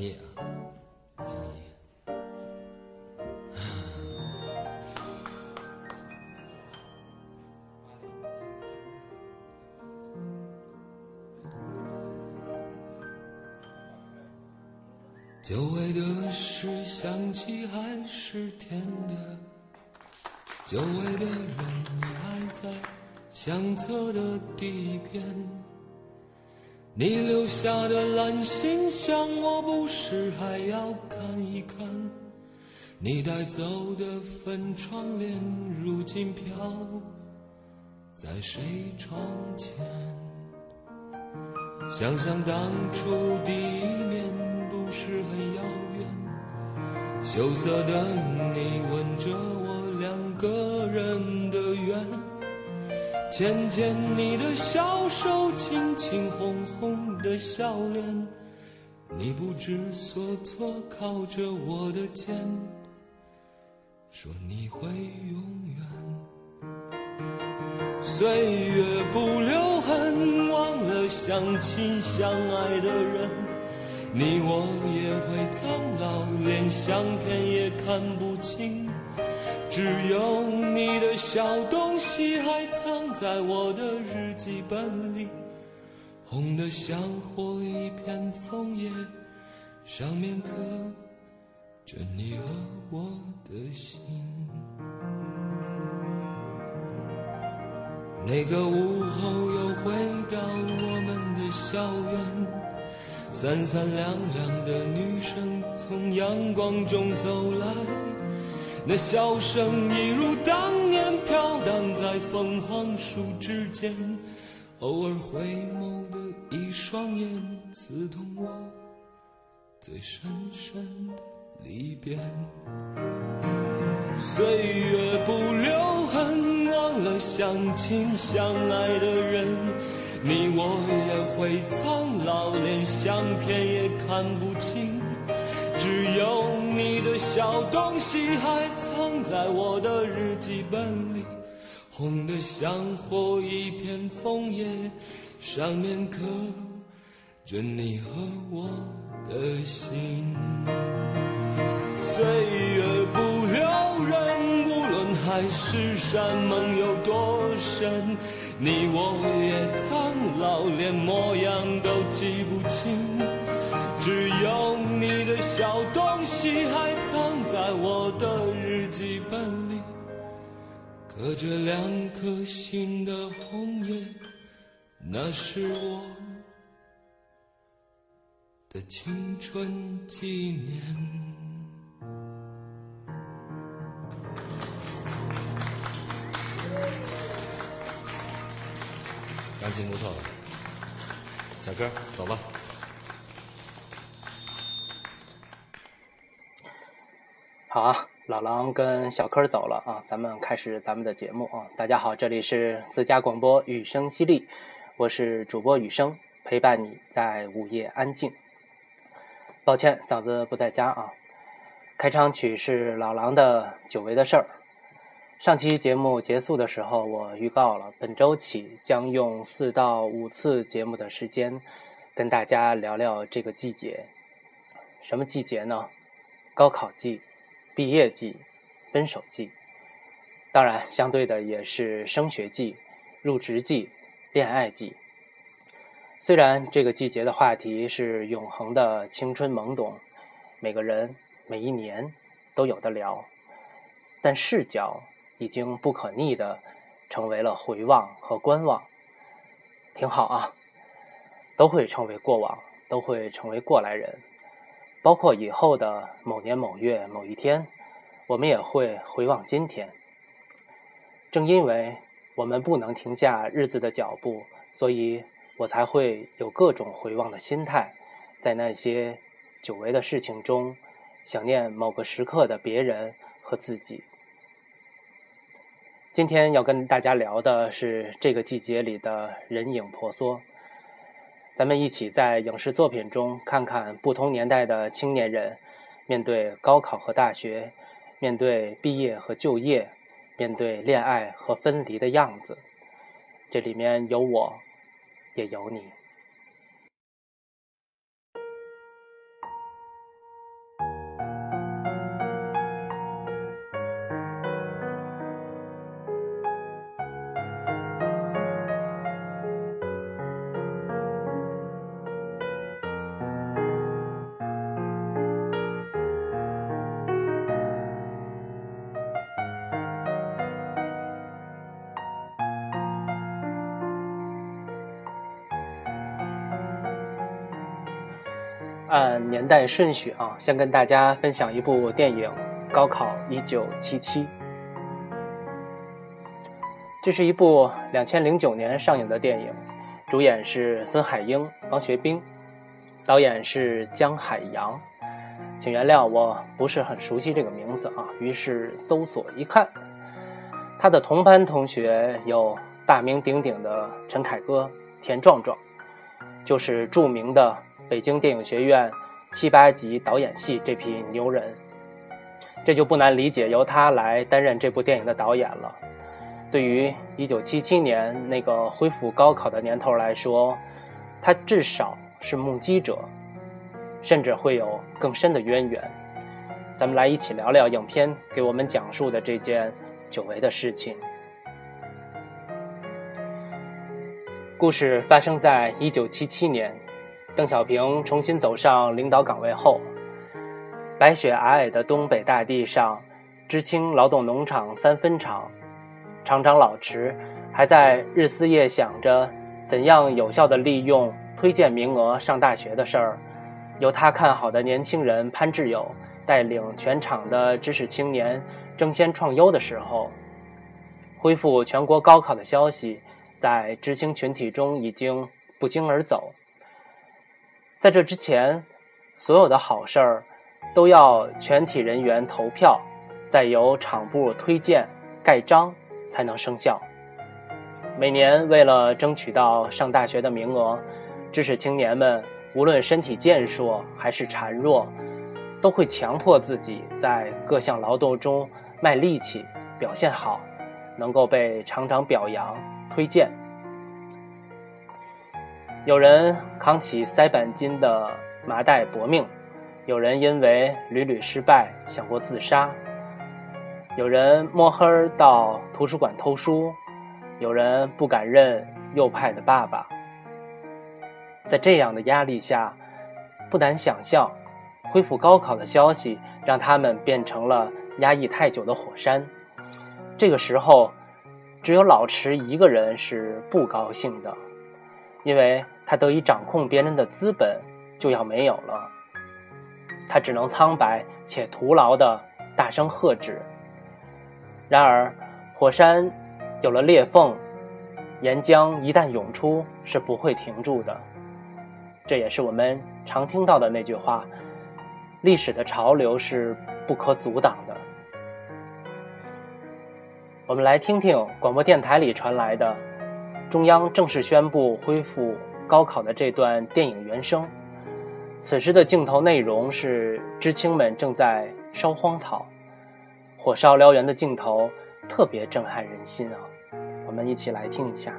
江夜啊，久违的是想起还是甜的，久违的人你还在相册的底边，你留下的蓝信箱我不是还要看一看，你带走的粉窗帘如今飘在谁窗前？想想当初第一面不是很遥远，羞涩的你吻着我两个人，牵牵你的小手，亲亲红红的笑脸，你不知所措靠着我的肩，说你会永远。岁月不留痕，忘了相亲相爱的人，你我也会苍老，连相片也看不清，只有你的小东西还藏在我的日记本里，红的像火一片枫叶，上面刻着你和我的心。那个午后又回到我们的校园，三三两两的女生从阳光中走来，那笑声一如当年飘荡在凤凰树之间，偶尔回眸的一双眼刺痛我最深深的离别。岁月不留痕，忘了相亲相爱的人，你我也会苍老，连相片也看不清，只有你的小东西还藏在我的日记本里，红的像火一片枫叶，上面刻着你和我的心。岁月不留人，无论海誓山盟有多深，你我也苍老，连模样都记不清。你的小东西还藏在我的日记本里，刻着两颗心的红叶，那是我的青春纪念。感情不错吧？小哥，走吧。好啊，老狼跟小柯走了啊，咱们开始咱们的节目啊。大家好，这里是私家广播雨声犀利，我是主播雨声，陪伴你在午夜安静。抱歉，嗓子不在家啊。开场曲是老狼的《久违的事儿》。上期节目结束的时候，我预告了本周起将用四到五次节目的时间，跟大家聊聊这个季节。什么季节呢？高考季、毕业季、分手季，当然相对的也是升学季、入职季、恋爱季。虽然这个季节的话题是永恒的青春懵懂，每个人每一年都有的聊，但视角。已经不可逆的成为了回望和观望，挺好啊，都会成为过往，都会成为过来人，包括以后的某年某月某一天，我们也会回望今天。正因为我们不能停下日子的脚步，所以我才会有各种回望的心态，在那些久违的事情中，想念某个时刻的别人和自己。今天要跟大家聊的是这个季节里的人影婆娑。咱们一起在影视作品中看看不同年代的青年人，面对高考和大学，面对毕业和就业，面对恋爱和分离的样子。这里面有我，也有你。年代顺序啊，先跟大家分享一部电影《高考一九七七》。这是一部两千零九年上映的电影，主演是孙海英、王学兵，导演是江海洋。请原谅我不是很熟悉这个名字啊，于是搜索一看，他的同班同学有大名鼎鼎的陈凯歌、田壮壮，就是著名的。北京电影学院七八级导演系这批牛人，这就不难理解，由他来担任这部电影的导演了。对于一九七七年那个恢复高考的年头来说，他至少是目击者，甚至会有更深的渊源。咱们来一起聊聊影片给我们讲述的这件久违的事情。故事发生在一九七七年。邓小平重新走上领导岗位后，白雪皑皑的东北大地上，知青劳动农场三分厂厂长老池还在日思夜想着怎样有效地利用推荐名额上大学的事儿。由他看好的年轻人潘志友带领全厂的知识青年争先创优的时候，恢复全国高考的消息在知青群体中已经不胫而走。在这之前，所有的好事儿都要全体人员投票，再由厂部推荐盖章才能生效。每年为了争取到上大学的名额，知识青年们无论身体健硕还是孱弱，都会强迫自己在各项劳动中卖力气，表现好，能够被厂长表扬推荐。有人扛起塞板金的麻袋搏命，有人因为屡屡失败想过自杀，有人摸黑到图书馆偷书，有人不敢认右派的爸爸。在这样的压力下，不难想象，恢复高考的消息让他们变成了压抑太久的火山。这个时候，只有老池一个人是不高兴的。因为他得以掌控别人的资本就要没有了，他只能苍白且徒劳的大声喝止。然而，火山有了裂缝，岩浆一旦涌出是不会停住的。这也是我们常听到的那句话：历史的潮流是不可阻挡的。我们来听听广播电台里传来的。中央正式宣布恢复高考的这段电影原声，此时的镜头内容是知青们正在烧荒草，火烧燎原的镜头特别震撼人心啊！我们一起来听一下。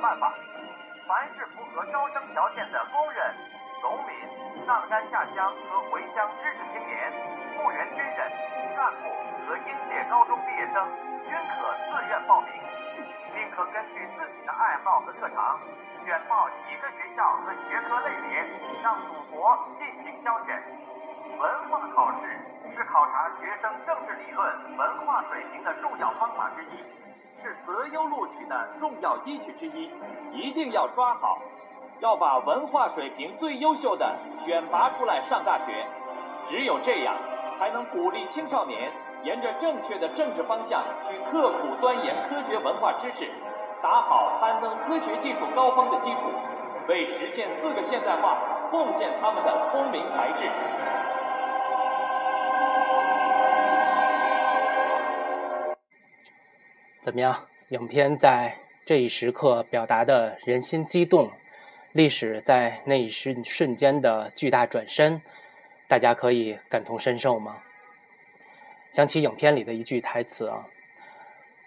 办法，凡是符合招生条件的工人，农民上山下乡和回乡知识青年、雇员军人、干部和应届高中毕业生均可自愿报名，并可根据自己的爱好和特长，选报几个学校和学科类别，让祖国进行挑选。文化考试是考察学生政治理论、文化水平的重要方法之一，是择优录取的重要依据之一，一定要抓好。要把文化水平最优秀的选拔出来上大学，只有这样，才能鼓励青少年沿着正确的政治方向去刻苦钻研科学文化知识，打好攀登科学技术高峰的基础，为实现四个现代化贡献他们的聪明才智。怎么样？影片在这一时刻表达的人心激动。历史在那一瞬瞬间的巨大转身，大家可以感同身受吗？想起影片里的一句台词啊：“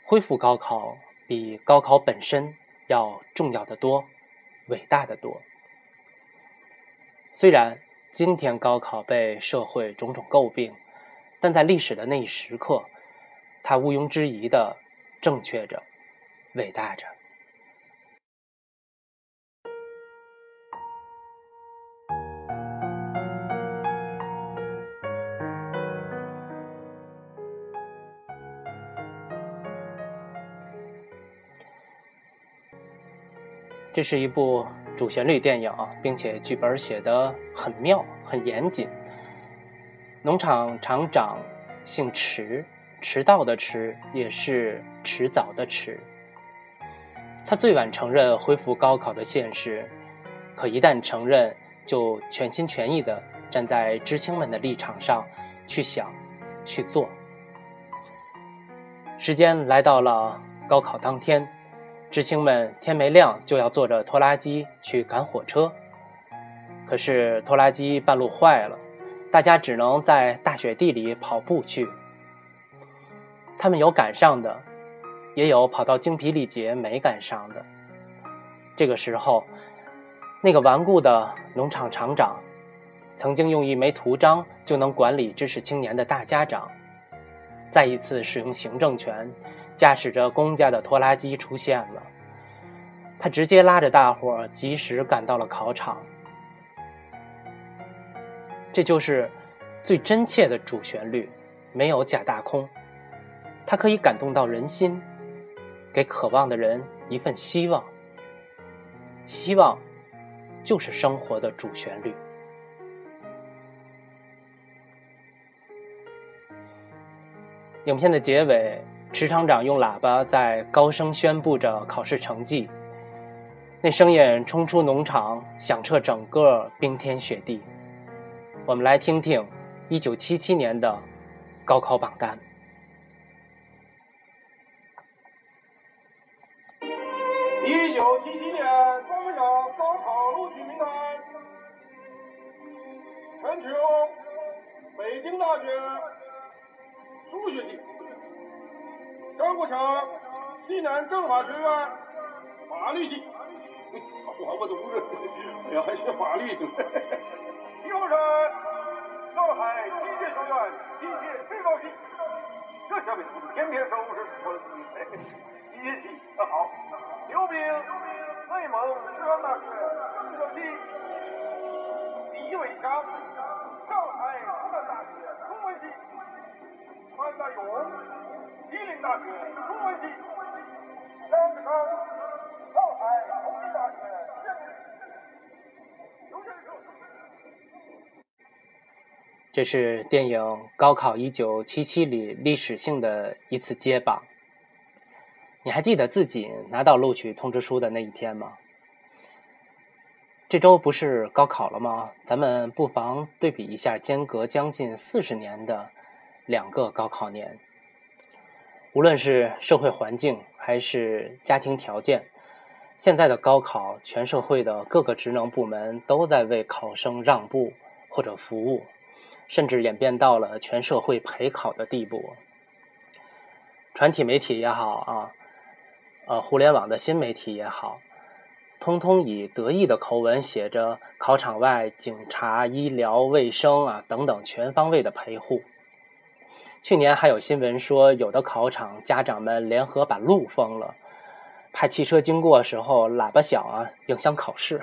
恢复高考比高考本身要重要的多，伟大的多。”虽然今天高考被社会种种诟病，但在历史的那一时刻，它毋庸置疑的正确着，伟大着。这是一部主旋律电影，并且剧本写得很妙、很严谨。农场厂长姓迟，迟到的迟也是迟早的迟。他最晚承认恢复高考的现实，可一旦承认，就全心全意地站在知青们的立场上去想、去做。时间来到了高考当天。知青们天没亮就要坐着拖拉机去赶火车，可是拖拉机半路坏了，大家只能在大雪地里跑步去。他们有赶上的，也有跑到精疲力竭没赶上的。这个时候，那个顽固的农场厂长，曾经用一枚图章就能管理知识青年的大家长，再一次使用行政权。驾驶着公家的拖拉机出现了，他直接拉着大伙儿及时赶到了考场。这就是最真切的主旋律，没有假大空，它可以感动到人心，给渴望的人一份希望。希望就是生活的主旋律。影片的结尾。池厂长用喇叭在高声宣布着考试成绩，那声音冲出农场，响彻整个冰天雪地。我们来听听1977年的高考榜单。1977年三分钟高考录取名单：陈秋，北京大学数学系。张国强，西南政法学院法律系，我我都不是，哎呀，还学法律呢。李浩山，上海机械学院机械制造系，这小子天天收拾我，机械系好。刘冰，内蒙师范大学计算机。李伟强，上海复旦大学中文系。潘大勇。吉林大学中文系，张志超，上海同济大学，建设。这是电影《高考一九七七》里历史性的一次揭榜。你还记得自己拿到录取通知书的那一天吗？这周不是高考了吗？咱们不妨对比一下间隔将近四十年的两个高考年。无论是社会环境还是家庭条件，现在的高考，全社会的各个职能部门都在为考生让步或者服务，甚至演变到了全社会陪考的地步。传体媒体也好啊，呃，互联网的新媒体也好，通通以得意的口吻写着“考场外警察、医疗卫生啊等等全方位的陪护”。去年还有新闻说，有的考场家长们联合把路封了，怕汽车经过时候喇叭响啊，影响考试。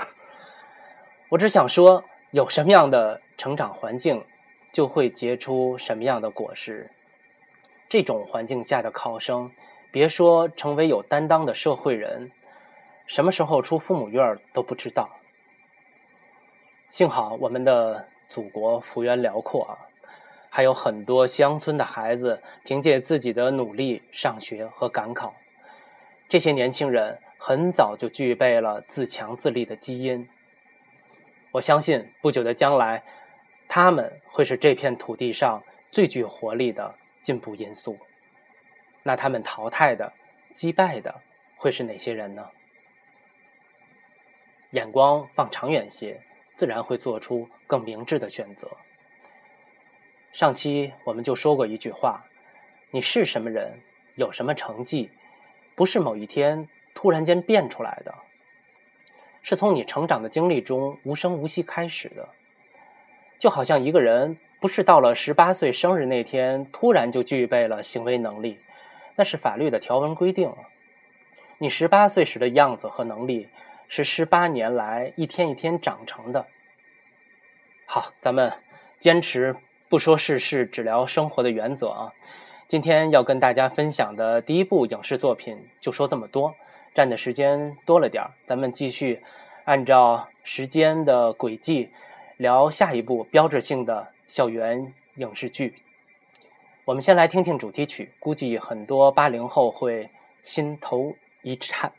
我只想说，有什么样的成长环境，就会结出什么样的果实。这种环境下的考生，别说成为有担当的社会人，什么时候出父母院都不知道。幸好我们的祖国幅员辽阔啊。还有很多乡村的孩子凭借自己的努力上学和赶考，这些年轻人很早就具备了自强自立的基因。我相信不久的将来，他们会是这片土地上最具活力的进步因素。那他们淘汰的、击败的会是哪些人呢？眼光放长远些，自然会做出更明智的选择。上期我们就说过一句话：“你是什么人，有什么成绩，不是某一天突然间变出来的，是从你成长的经历中无声无息开始的。就好像一个人不是到了十八岁生日那天突然就具备了行为能力，那是法律的条文规定。你十八岁时的样子和能力，是十八年来一天一天长成的。好，咱们坚持。”不说世事，只聊生活的原则啊！今天要跟大家分享的第一部影视作品就说这么多，占的时间多了点儿，咱们继续按照时间的轨迹聊下一部标志性的校园影视剧。我们先来听听主题曲，估计很多八零后会心头一颤。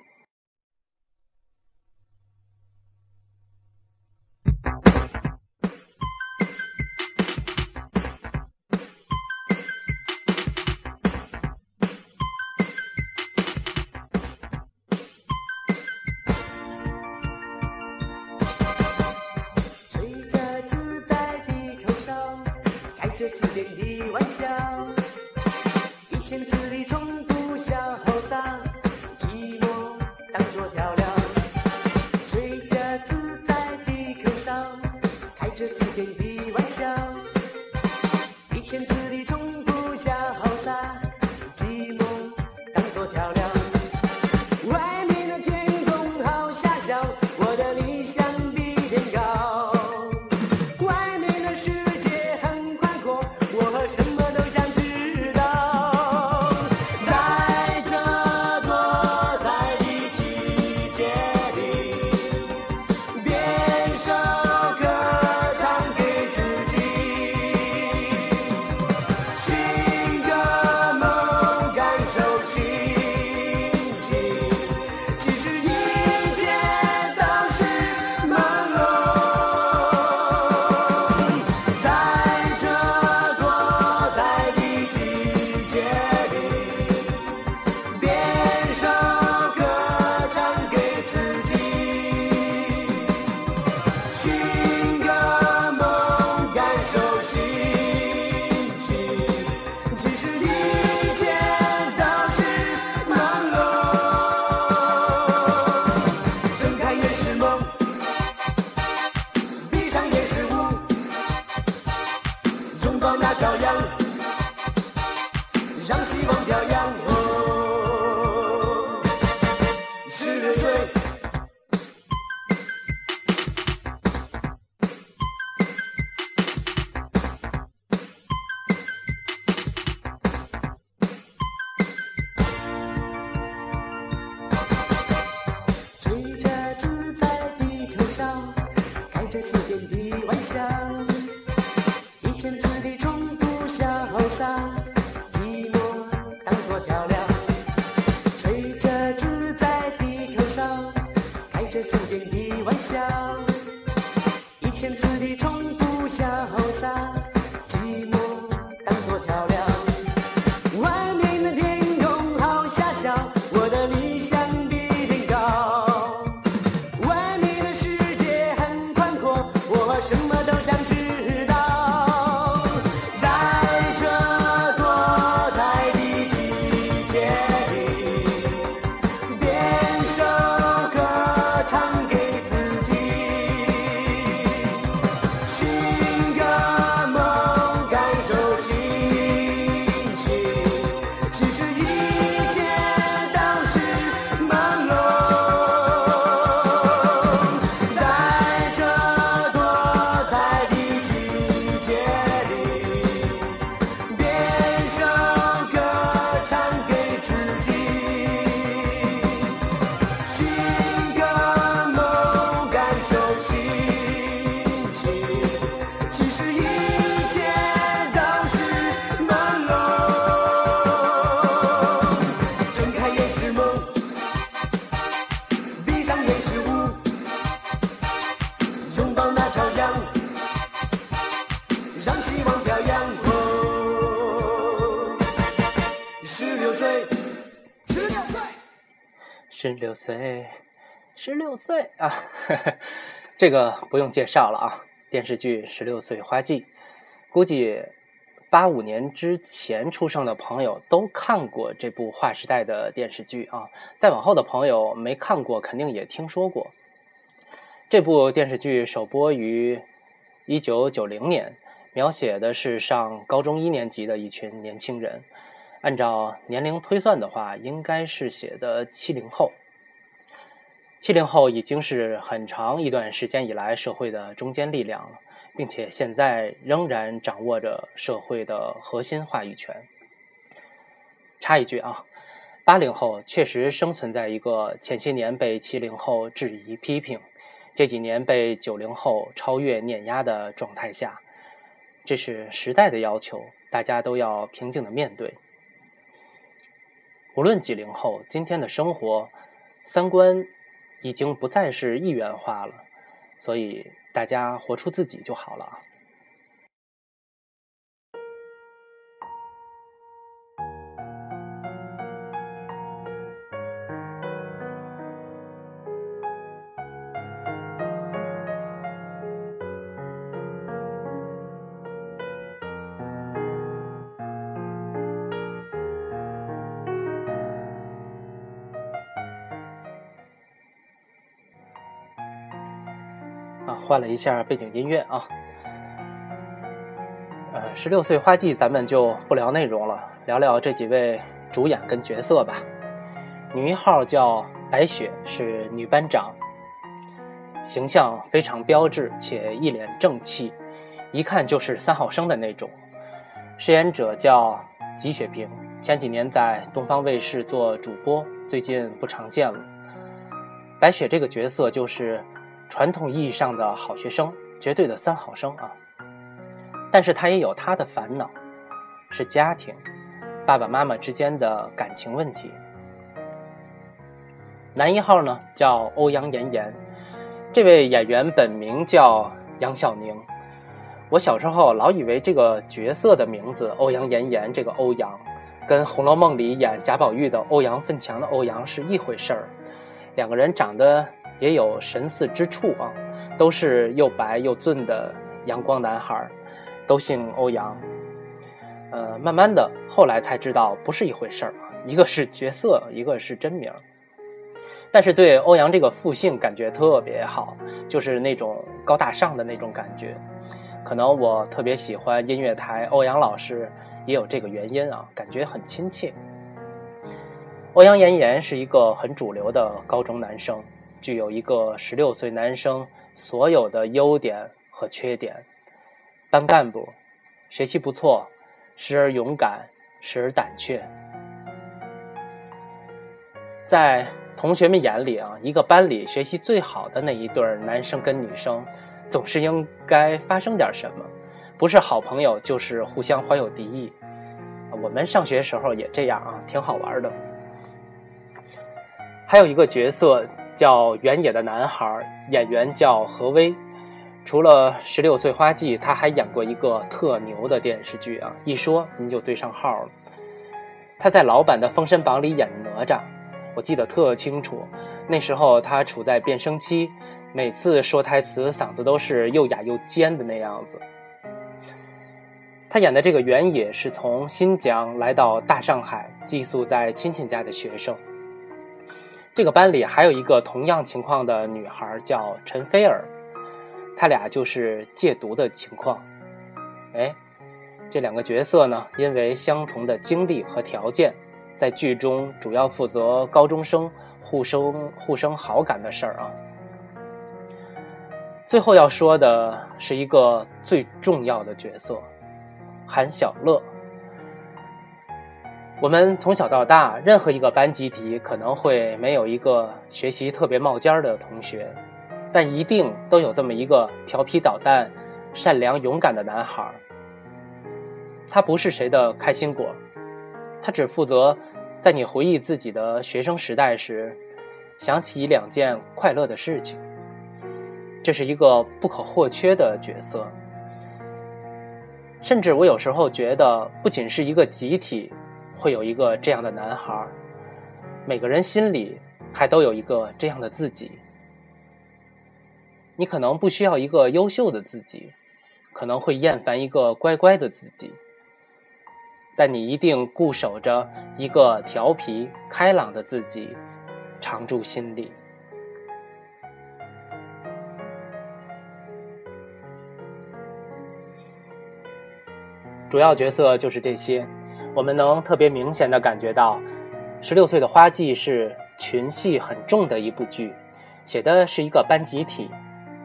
六岁，十六岁啊，这个不用介绍了啊。电视剧《十六岁花季》，估计八五年之前出生的朋友都看过这部划时代的电视剧啊。再往后的朋友没看过，肯定也听说过。这部电视剧首播于一九九零年，描写的是上高中一年级的一群年轻人。按照年龄推算的话，应该是写的七零后。七零后已经是很长一段时间以来社会的中坚力量了，并且现在仍然掌握着社会的核心话语权。插一句啊。八零后确实生存在一个前些年被七零后质疑批评。这几年被九零后超越碾压的状态下，这是时代的要求，大家都要平静的面对。无论几零后，今天的生活三观已经不再是一元化了，所以大家活出自己就好了。换了一下背景音乐啊，呃，十六岁花季，咱们就不聊内容了，聊聊这几位主演跟角色吧。女一号叫白雪，是女班长，形象非常标致且一脸正气，一看就是三好生的那种。饰演者叫吉雪萍，前几年在东方卫视做主播，最近不常见了。白雪这个角色就是。传统意义上的好学生，绝对的三好生啊！但是他也有他的烦恼，是家庭，爸爸妈妈之间的感情问题。男一号呢叫欧阳妍妍，这位演员本名叫杨晓宁。我小时候老以为这个角色的名字欧阳妍妍，这个欧阳，跟《红楼梦》里演贾宝玉的欧阳奋强的欧阳是一回事儿，两个人长得。也有神似之处啊，都是又白又俊的阳光男孩，都姓欧阳。呃，慢慢的后来才知道不是一回事儿，一个是角色，一个是真名。但是对欧阳这个复姓感觉特别好，就是那种高大上的那种感觉。可能我特别喜欢音乐台欧阳老师，也有这个原因啊，感觉很亲切。欧阳妍妍是一个很主流的高中男生。具有一个十六岁男生所有的优点和缺点：班干部，学习不错，时而勇敢，时而胆怯。在同学们眼里啊，一个班里学习最好的那一对男生跟女生，总是应该发生点什么，不是好朋友就是互相怀有敌意。我们上学时候也这样啊，挺好玩的。还有一个角色。叫原野的男孩，演员叫何威。除了《十六岁花季》，他还演过一个特牛的电视剧啊！一说您就对上号了。他在老版的《封神榜》里演哪吒，我记得特清楚。那时候他处在变声期，每次说台词嗓子都是又哑又尖的那样子。他演的这个原野是从新疆来到大上海寄宿在亲戚家的学生。这个班里还有一个同样情况的女孩，叫陈菲儿，他俩就是戒毒的情况。哎，这两个角色呢，因为相同的经历和条件，在剧中主要负责高中生互生互生好感的事儿啊。最后要说的是一个最重要的角色，韩小乐。我们从小到大，任何一个班集体可能会没有一个学习特别冒尖的同学，但一定都有这么一个调皮捣蛋、善良勇敢的男孩。他不是谁的开心果，他只负责在你回忆自己的学生时代时，想起两件快乐的事情。这是一个不可或缺的角色，甚至我有时候觉得，不仅是一个集体。会有一个这样的男孩，每个人心里还都有一个这样的自己。你可能不需要一个优秀的自己，可能会厌烦一个乖乖的自己，但你一定固守着一个调皮开朗的自己，常驻心里。主要角色就是这些，我们能特别明显的感觉到，《十六岁的花季》是群戏很重的一部剧，写的是一个班集体，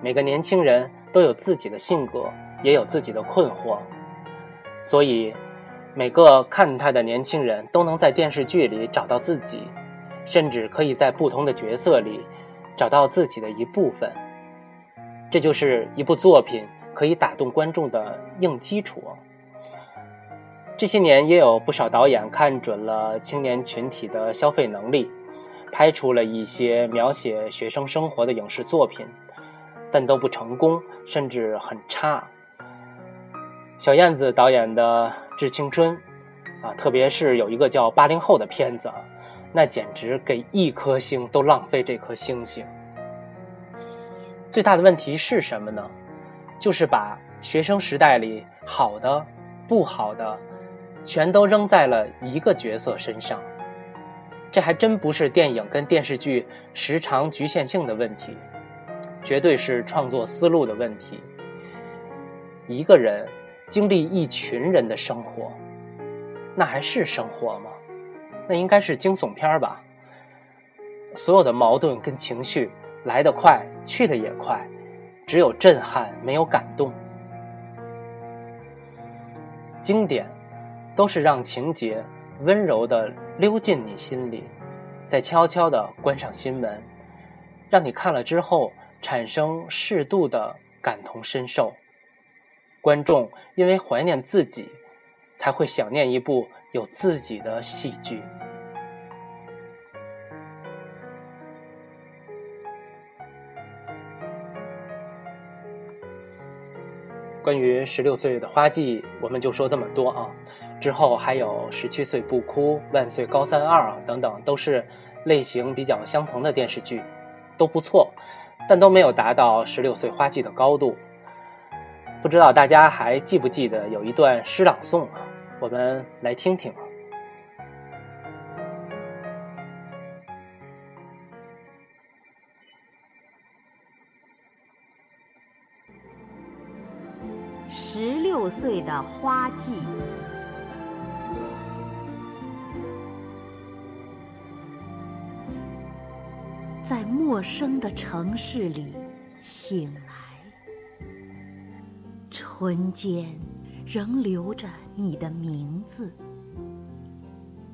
每个年轻人都有自己的性格，也有自己的困惑，所以每个看他的年轻人都能在电视剧里找到自己，甚至可以在不同的角色里找到自己的一部分，这就是一部作品可以打动观众的硬基础。这些年也有不少导演看准了青年群体的消费能力，拍出了一些描写学生生活的影视作品，但都不成功，甚至很差。小燕子导演的《致青春》，啊，特别是有一个叫《八零后》的片子，那简直给一颗星都浪费这颗星星。最大的问题是什么呢？就是把学生时代里好的、不好的。全都扔在了一个角色身上，这还真不是电影跟电视剧时长局限性的问题，绝对是创作思路的问题。一个人经历一群人的生活，那还是生活吗？那应该是惊悚片吧。所有的矛盾跟情绪来得快，去得也快，只有震撼，没有感动。经典。都是让情节温柔地溜进你心里，再悄悄地关上心门，让你看了之后产生适度的感同身受。观众因为怀念自己，才会想念一部有自己的戏剧。关于十六岁的花季，我们就说这么多啊。之后还有十七岁不哭、万岁高三二啊等等，都是类型比较相同的电视剧，都不错，但都没有达到十六岁花季的高度。不知道大家还记不记得有一段诗朗诵啊？我们来听听。六岁的花季，在陌生的城市里醒来，唇间仍留着你的名字。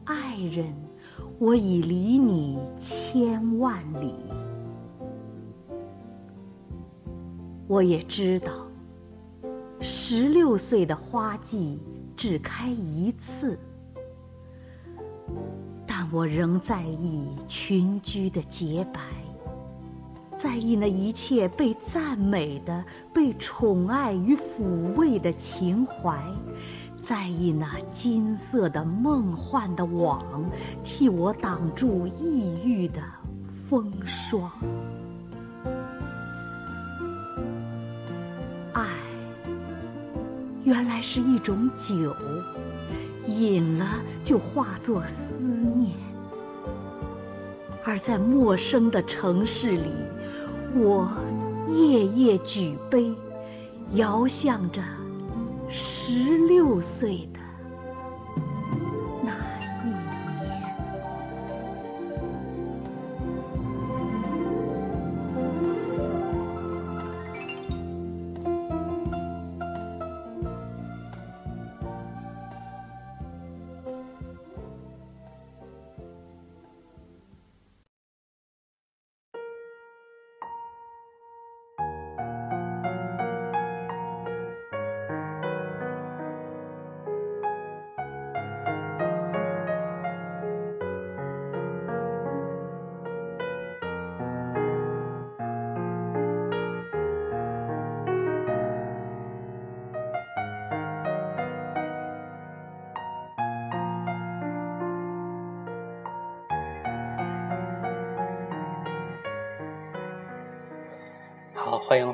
爱人，我已离你千万里，我也知道。十六岁的花季只开一次，但我仍在意群居的洁白，在意那一切被赞美的、被宠爱与抚慰的情怀，在意那金色的梦幻的网，替我挡住抑郁的风霜。原来是一种酒，饮了就化作思念。而在陌生的城市里，我夜夜举杯，遥向着十六岁的。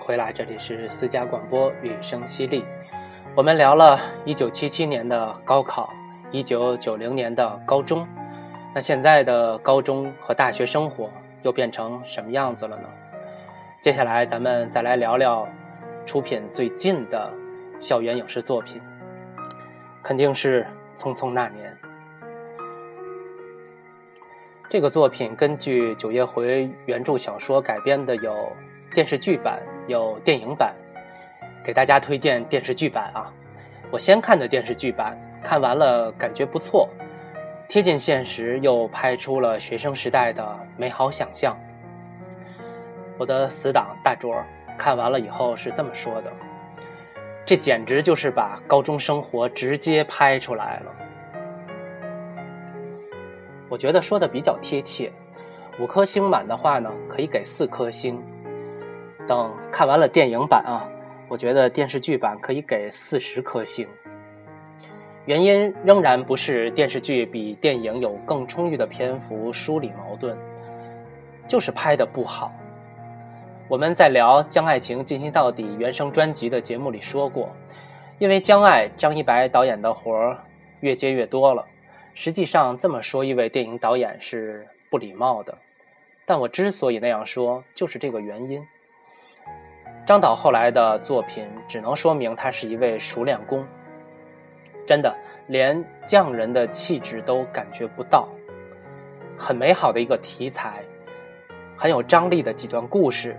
回来，这里是私家广播，雨声犀利。我们聊了1977年的高考，1990年的高中，那现在的高中和大学生活又变成什么样子了呢？接下来咱们再来聊聊出品最近的校园影视作品，肯定是《匆匆那年》。这个作品根据九叶回原著小说改编的有电视剧版，有电影版。给大家推荐电视剧版啊！我先看的电视剧版，看完了感觉不错，贴近现实，又拍出了学生时代的美好想象。我的死党大卓看完了以后是这么说的：“这简直就是把高中生活直接拍出来了。”我觉得说的比较贴切，五颗星满的话呢，可以给四颗星。等看完了电影版啊，我觉得电视剧版可以给四十颗星。原因仍然不是电视剧比电影有更充裕的篇幅梳理矛盾，就是拍的不好。我们在聊《将爱情进行到底》原声专辑的节目里说过，因为《将爱》张一白导演的活儿越接越多了。实际上这么说一位电影导演是不礼貌的，但我之所以那样说，就是这个原因。张导后来的作品只能说明他是一位熟练工，真的连匠人的气质都感觉不到。很美好的一个题材，很有张力的几段故事，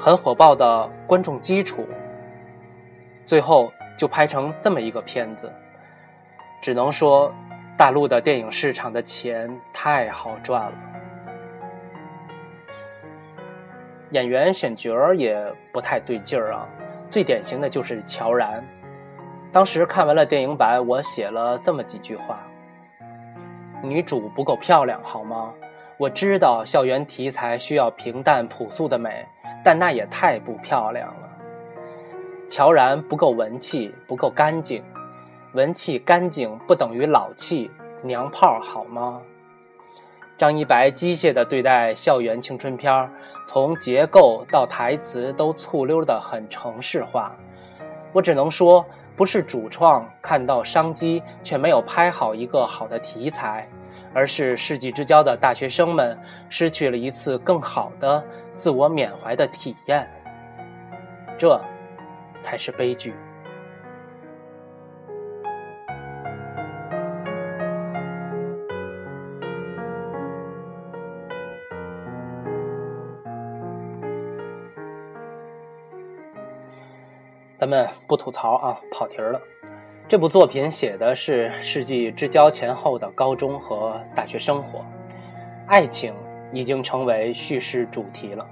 很火爆的观众基础，最后就拍成这么一个片子，只能说。大陆的电影市场的钱太好赚了，演员选角儿也不太对劲儿啊。最典型的就是乔然。当时看完了电影版，我写了这么几句话：女主不够漂亮，好吗？我知道校园题材需要平淡朴素的美，但那也太不漂亮了。乔然不够文气，不够干净。文气干净不等于老气娘炮，好吗？张一白机械地对待校园青春片从结构到台词都醋溜的很城市化。我只能说，不是主创看到商机却没有拍好一个好的题材，而是世纪之交的大学生们失去了一次更好的自我缅怀的体验。这，才是悲剧。咱们不吐槽啊，跑题儿了。这部作品写的是世纪之交前后的高中和大学生活，爱情已经成为叙事主题了。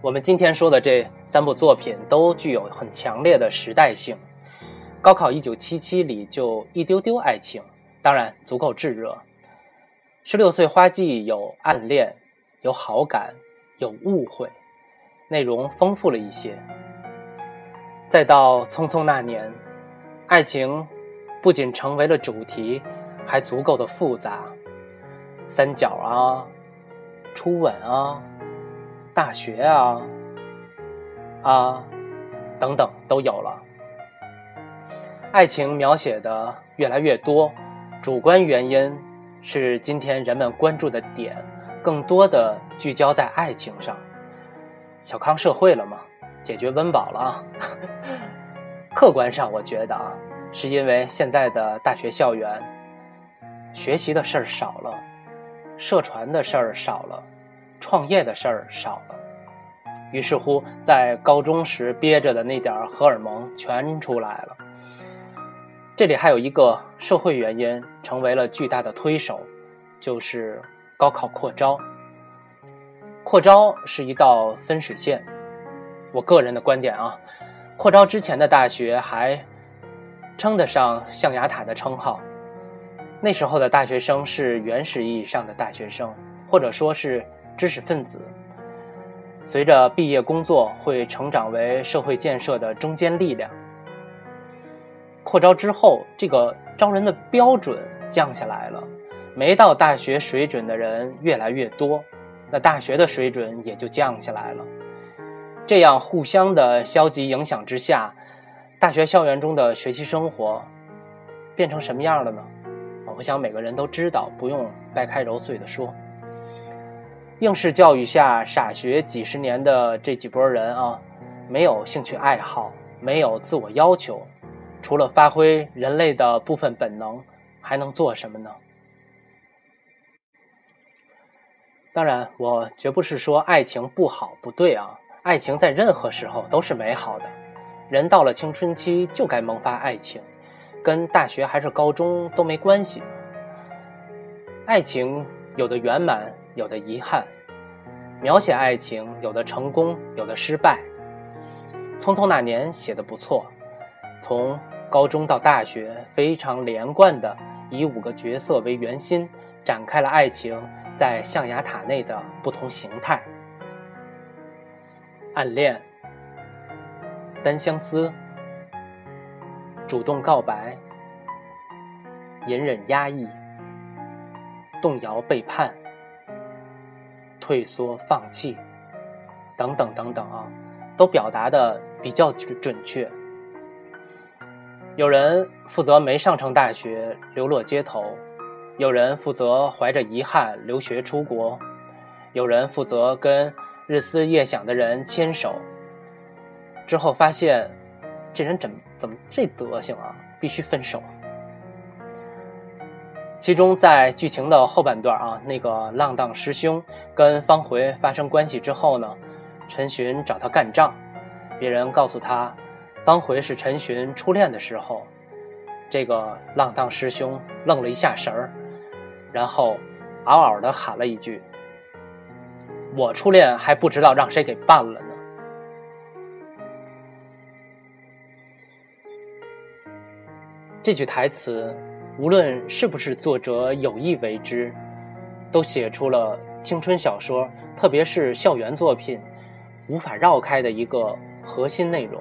我们今天说的这三部作品都具有很强烈的时代性。高考一九七七里就一丢丢爱情，当然足够炙热。十六岁花季有暗恋，有好感，有误会，内容丰富了一些。再到匆匆那年，爱情不仅成为了主题，还足够的复杂，三角啊，初吻啊，大学啊，啊，等等都有了。爱情描写的越来越多，主观原因是今天人们关注的点更多的聚焦在爱情上，小康社会了吗？解决温饱了啊！客观上，我觉得啊，是因为现在的大学校园，学习的事儿少了，社团的事儿少了，创业的事儿少了，于是乎，在高中时憋着的那点荷尔蒙全出来了。这里还有一个社会原因，成为了巨大的推手，就是高考扩招。扩招是一道分水线。我个人的观点啊，扩招之前的大学还称得上象牙塔的称号，那时候的大学生是原始意义上的大学生，或者说是知识分子。随着毕业工作，会成长为社会建设的中坚力量。扩招之后，这个招人的标准降下来了，没到大学水准的人越来越多，那大学的水准也就降下来了。这样互相的消极影响之下，大学校园中的学习生活变成什么样了呢？我想每个人都知道，不用掰开揉碎的说。应试教育下傻学几十年的这几波人啊，没有兴趣爱好，没有自我要求，除了发挥人类的部分本能，还能做什么呢？当然，我绝不是说爱情不好不对啊，爱情在任何时候都是美好的。人到了青春期就该萌发爱情，跟大学还是高中都没关系。爱情有的圆满，有的遗憾。描写爱情，有的成功，有的失败。匆匆那年写的不错，从高中到大学，非常连贯的以五个角色为圆心，展开了爱情在象牙塔内的不同形态：暗恋。单相思，主动告白，隐忍压抑，动摇背叛，退缩放弃，等等等等啊，都表达的比较准确。有人负责没上成大学，流落街头；有人负责怀着遗憾留学出国；有人负责跟日思夜想的人牵手。之后发现，这人怎怎么这德行啊？必须分手。其中在剧情的后半段啊，那个浪荡师兄跟方回发生关系之后呢，陈寻找他干仗，别人告诉他，方回是陈寻初恋的时候，这个浪荡师兄愣了一下神儿，然后嗷嗷的喊了一句：“我初恋还不知道让谁给办了呢。”这句台词，无论是不是作者有意为之，都写出了青春小说，特别是校园作品无法绕开的一个核心内容。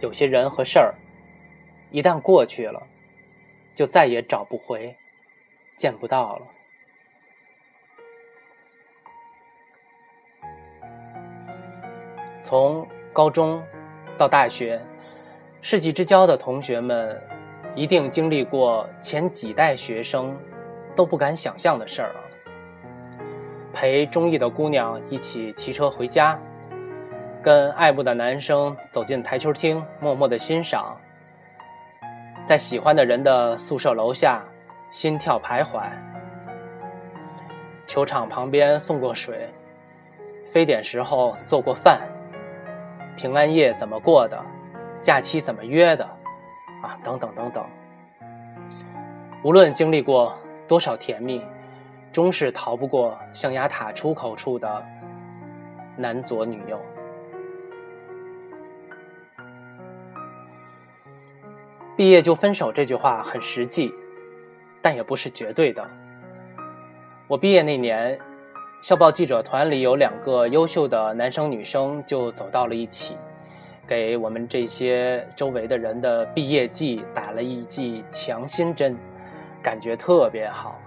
有些人和事儿，一旦过去了，就再也找不回，见不到了。从高中到大学。世纪之交的同学们，一定经历过前几代学生都不敢想象的事儿啊！陪中意的姑娘一起骑车回家，跟爱慕的男生走进台球厅，默默的欣赏，在喜欢的人的宿舍楼下心跳徘徊，球场旁边送过水，非典时候做过饭，平安夜怎么过的？假期怎么约的？啊，等等等等。无论经历过多少甜蜜，终是逃不过象牙塔出口处的男左女右。毕业就分手这句话很实际，但也不是绝对的。我毕业那年，校报记者团里有两个优秀的男生女生就走到了一起。给我们这些周围的人的毕业季打了一剂强心针，感觉特别好。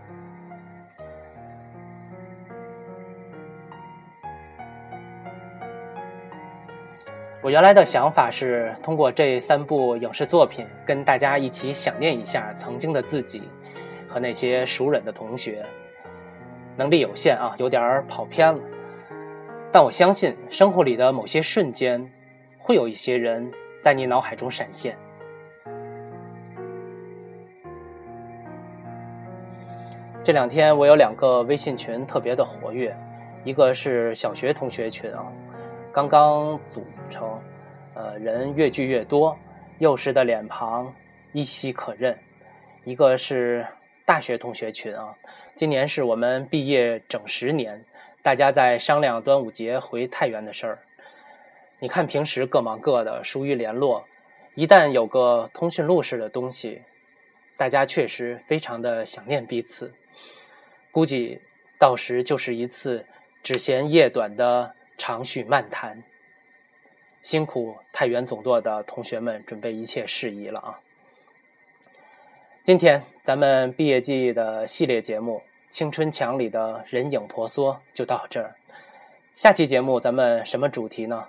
我原来的想法是通过这三部影视作品，跟大家一起想念一下曾经的自己和那些熟稔的同学。能力有限啊，有点跑偏了。但我相信生活里的某些瞬间。会有一些人在你脑海中闪现。这两天我有两个微信群特别的活跃，一个是小学同学群啊，刚刚组成，呃，人越聚越多，幼时的脸庞依稀可认；一个是大学同学群啊，今年是我们毕业整十年，大家在商量端午节回太原的事儿。你看，平时各忙各的，疏于联络。一旦有个通讯录式的东西，大家确实非常的想念彼此。估计到时就是一次只嫌夜短的长叙漫谈。辛苦太原总舵的同学们准备一切事宜了啊！今天咱们毕业季的系列节目《青春墙里的人影婆娑》就到这儿。下期节目咱们什么主题呢？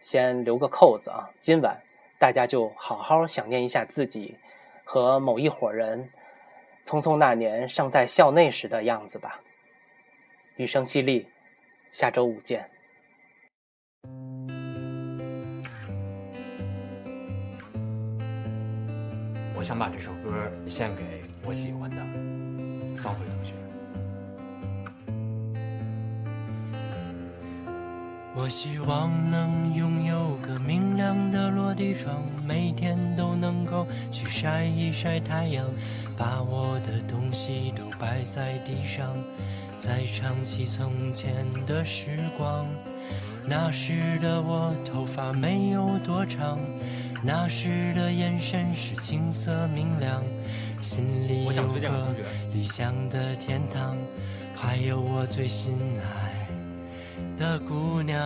先留个扣子啊，今晚大家就好好想念一下自己和某一伙人匆匆那年尚在校内时的样子吧。余生犀利，下周五见。我想把这首歌献给我喜欢的方慧同学。我希望能拥有个明亮的落地窗，每天都能够去晒一晒太阳，把我的东西都摆在地上，再唱起从前的时光。那时的我头发没有多长，那时的眼神是青涩明亮，心里有个理想的天堂，还有我最心爱。的姑娘，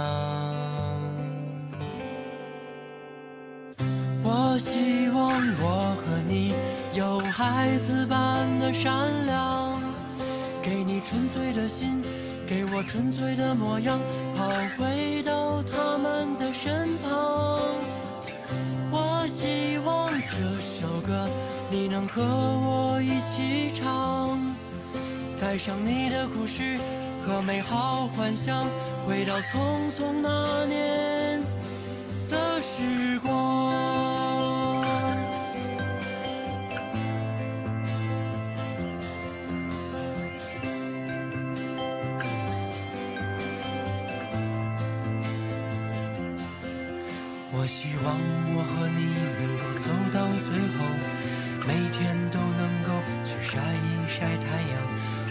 我希望我和你有孩子般的善良，给你纯粹的心，给我纯粹的模样，好回到他们的身旁。这首歌你能和我一起唱，带上你的故事和美好幻想。回到匆匆那年晒太阳。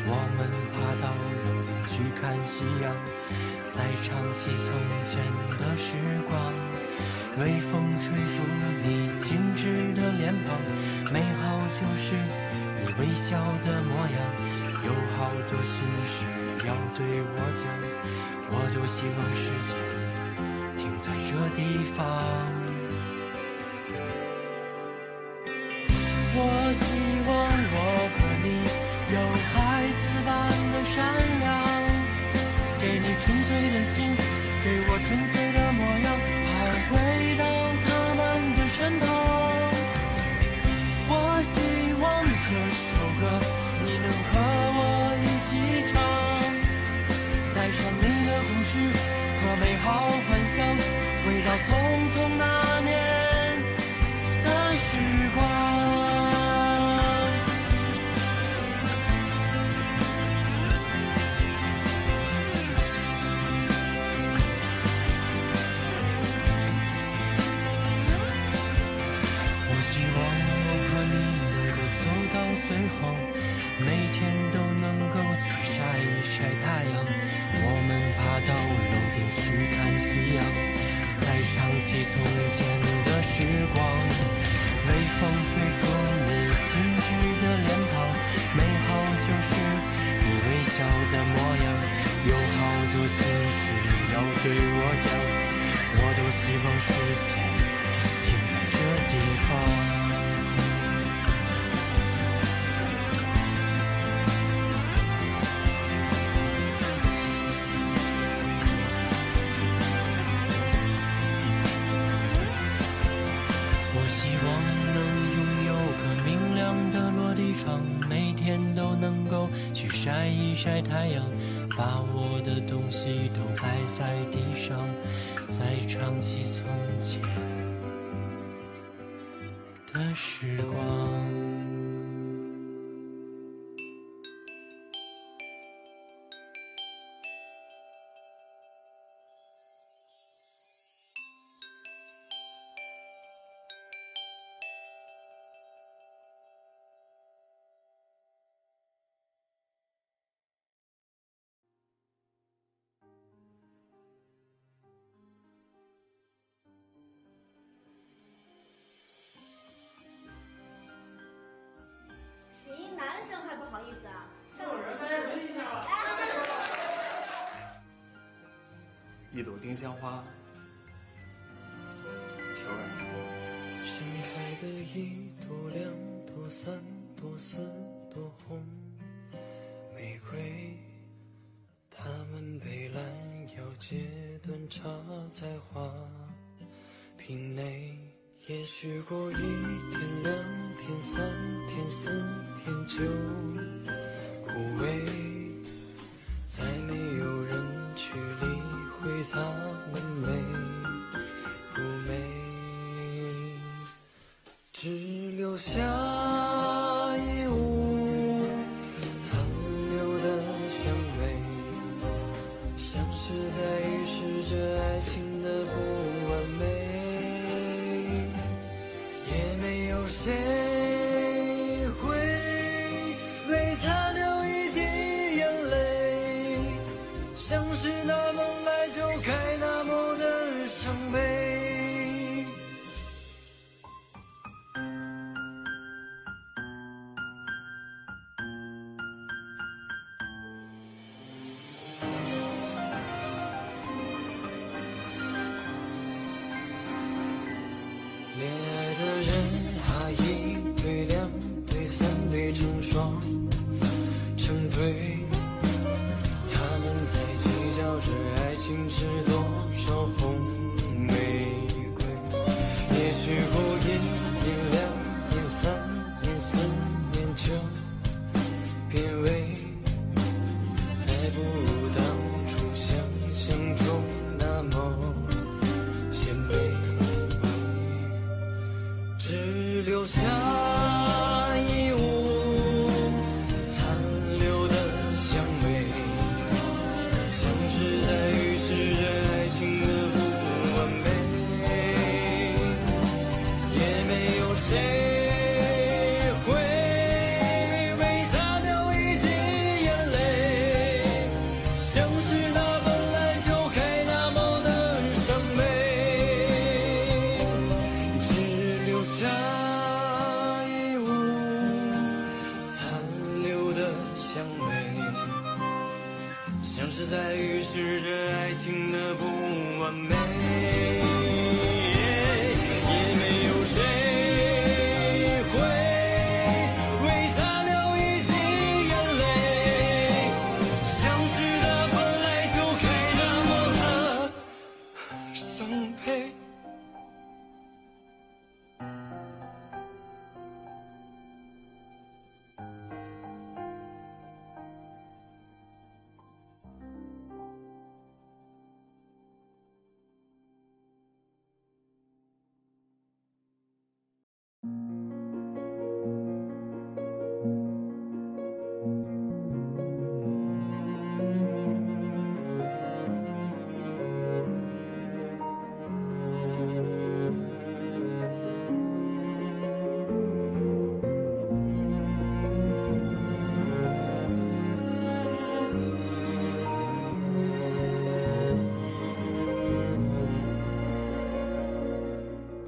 我们爬到楼顶去看夕阳。再唱起从前的时光，微风吹拂你精致的脸庞，美好就是你微笑的模样。有好多心事要对我讲，我多希望时间停在这地方。纯粹的模样，还回到他们的身旁。我希望这首歌你能和我一起唱，带上你的故事和美好幻想，回到匆匆希望时间停在这地方我希望能拥有个明亮的落地窗每天都能够去晒一晒太阳把我的东西都摆在地上。再唱起从前的时光。丁香花，秋日。盛开的一朵两朵三朵四朵红玫瑰，它们被拦腰截断插在花瓶内，也许过一天两天三天四天就枯萎。像。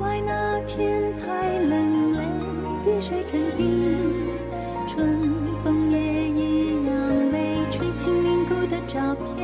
怪那天太冷泪滴水成冰春风也一样没吹进凝固的照片。